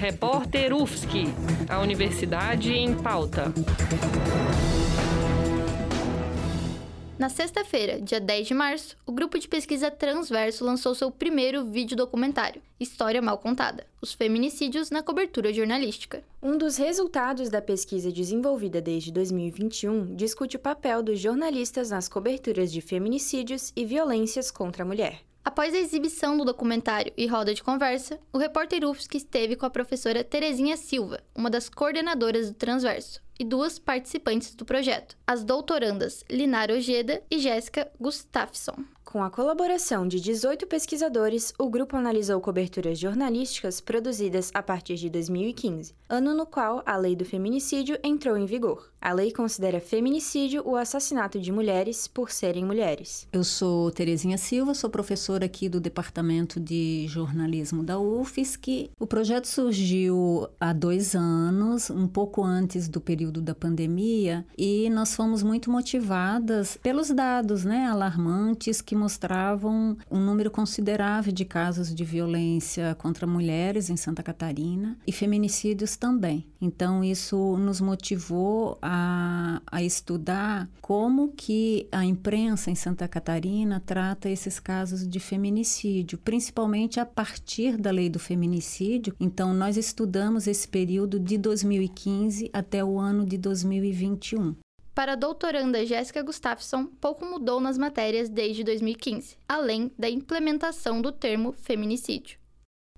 Repórter UFSC, a Universidade em Pauta. Na sexta-feira, dia 10 de março, o grupo de pesquisa Transverso lançou seu primeiro vídeo documentário, História Mal Contada: Os Feminicídios na Cobertura Jornalística. Um dos resultados da pesquisa desenvolvida desde 2021 discute o papel dos jornalistas nas coberturas de feminicídios e violências contra a mulher. Após a exibição do documentário e roda de conversa, o repórter UFSC esteve com a professora Terezinha Silva, uma das coordenadoras do Transverso, e duas participantes do projeto, as doutorandas Linara Ojeda e Jéssica Gustafsson. Com a colaboração de 18 pesquisadores, o grupo analisou coberturas jornalísticas produzidas a partir de 2015, ano no qual a lei do feminicídio entrou em vigor. A lei considera feminicídio o assassinato de mulheres por serem mulheres. Eu sou Terezinha Silva, sou professora aqui do Departamento de Jornalismo da UFSC. O projeto surgiu há dois anos, um pouco antes do período da pandemia, e nós fomos muito motivadas pelos dados né, alarmantes que mostravam um número considerável de casos de violência contra mulheres em Santa Catarina e feminicídios também. Então, isso nos motivou a, a estudar como que a imprensa em Santa Catarina trata esses casos de feminicídio, principalmente a partir da lei do feminicídio. Então, nós estudamos esse período de 2015 até o ano de 2021. Para a doutoranda Jéssica Gustafsson, pouco mudou nas matérias desde 2015, além da implementação do termo feminicídio.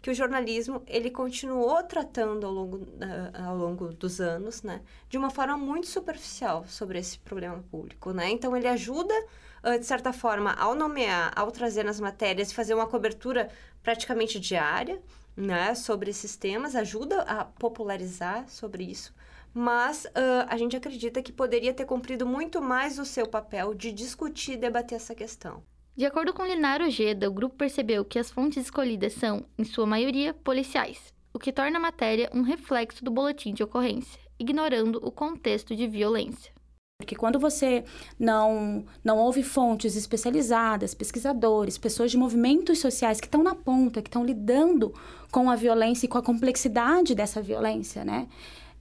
Que o jornalismo ele continuou tratando ao longo, uh, ao longo dos anos, né, de uma forma muito superficial sobre esse problema público, né? Então ele ajuda, uh, de certa forma, ao nomear, ao trazer nas matérias, fazer uma cobertura praticamente diária, né, sobre esses temas, ajuda a popularizar sobre isso mas uh, a gente acredita que poderia ter cumprido muito mais o seu papel de discutir e debater essa questão. De acordo com Linaro Ojeda, o grupo percebeu que as fontes escolhidas são, em sua maioria, policiais, o que torna a matéria um reflexo do boletim de ocorrência, ignorando o contexto de violência. Porque quando você não, não ouve fontes especializadas, pesquisadores, pessoas de movimentos sociais que estão na ponta, que estão lidando com a violência e com a complexidade dessa violência, né?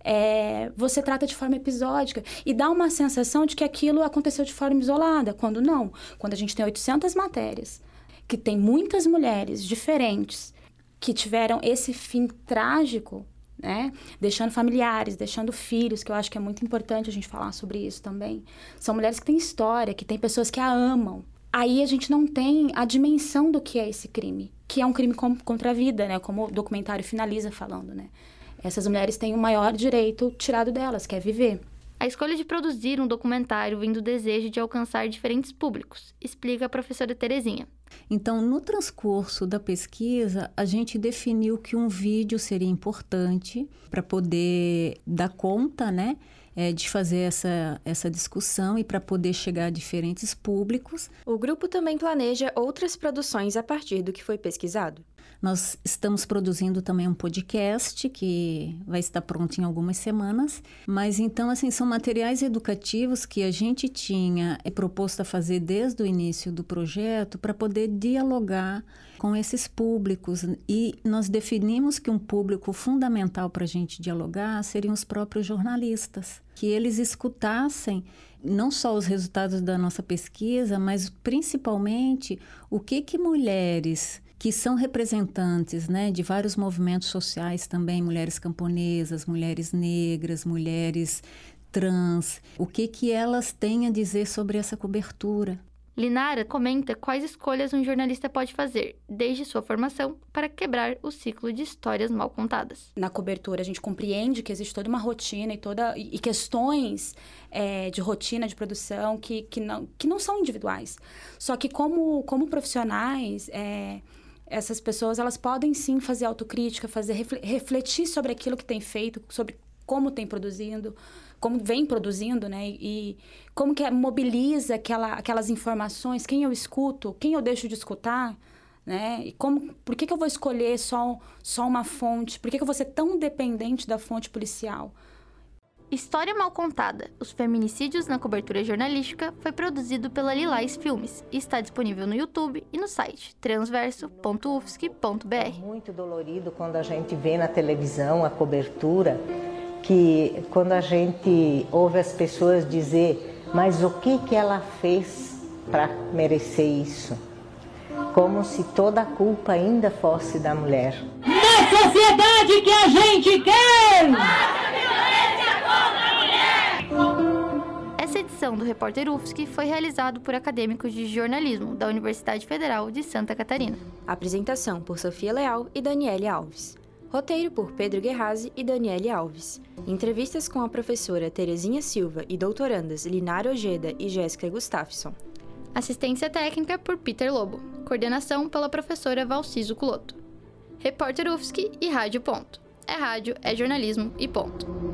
é, você trata de forma episódica e dá uma sensação de que aquilo aconteceu de forma isolada, quando não. Quando a gente tem 800 matérias, que tem muitas mulheres diferentes que tiveram esse fim trágico, né? Deixando familiares, deixando filhos, que eu acho que é muito importante a gente falar sobre isso também. São mulheres que têm história, que têm pessoas que a amam. Aí a gente não tem a dimensão do que é esse crime, que é um crime contra a vida, né? Como o documentário finaliza falando, né? essas mulheres têm o maior direito tirado delas, que é viver. A escolha de produzir um documentário vem do desejo de alcançar diferentes públicos, explica a professora Terezinha. Então, no transcurso da pesquisa, a gente definiu que um vídeo seria importante para poder dar conta, né, é, de fazer essa, essa discussão e para poder chegar a diferentes públicos. O grupo também planeja outras produções a partir do que foi pesquisado. Nós estamos produzindo também um podcast que vai estar pronto em algumas semanas. Mas então, assim, são materiais educativos que a gente tinha é proposto a fazer desde o início do projeto para poder dialogar com esses públicos. E nós definimos que um público fundamental para a gente dialogar seriam os próprios jornalistas, que eles escutassem não só os resultados da nossa pesquisa, mas principalmente o que que mulheres que são representantes né, de vários movimentos sociais também, mulheres camponesas, mulheres negras, mulheres trans, o que, que elas têm a dizer sobre essa cobertura. Linara comenta quais escolhas um jornalista pode fazer, desde sua formação, para quebrar o ciclo de histórias mal contadas. Na cobertura, a gente compreende que existe toda uma rotina e, toda, e questões é, de rotina de produção que, que, não, que não são individuais. Só que, como, como profissionais, é, essas pessoas elas podem sim fazer autocrítica, fazer refletir sobre aquilo que tem feito, sobre como tem produzindo, como vem produzindo, né? E, como que é, mobiliza aquela, aquelas informações, quem eu escuto, quem eu deixo de escutar, né? E como, por que, que eu vou escolher só, só uma fonte? Por que, que eu vou ser tão dependente da fonte policial? História Mal Contada: Os Feminicídios na Cobertura Jornalística foi produzido pela Lilás Filmes e está disponível no YouTube e no site transverso.ufsc.br. Muito dolorido quando a gente vê na televisão a cobertura, que quando a gente ouve as pessoas dizer, mas o que, que ela fez para merecer isso? Como se toda a culpa ainda fosse da mulher. Na sociedade que a gente quer! Edição do Repórter UFSC foi realizado por acadêmicos de jornalismo da Universidade Federal de Santa Catarina. Apresentação por Sofia Leal e Daniele Alves. Roteiro por Pedro Guerrazi e Daniele Alves. Entrevistas com a professora Terezinha Silva e doutorandas Linara Ojeda e Jéssica Gustafsson. Assistência técnica por Peter Lobo. Coordenação pela professora Valciso Culoto. Repórter UFSC e Rádio Ponto. É rádio, é jornalismo e ponto.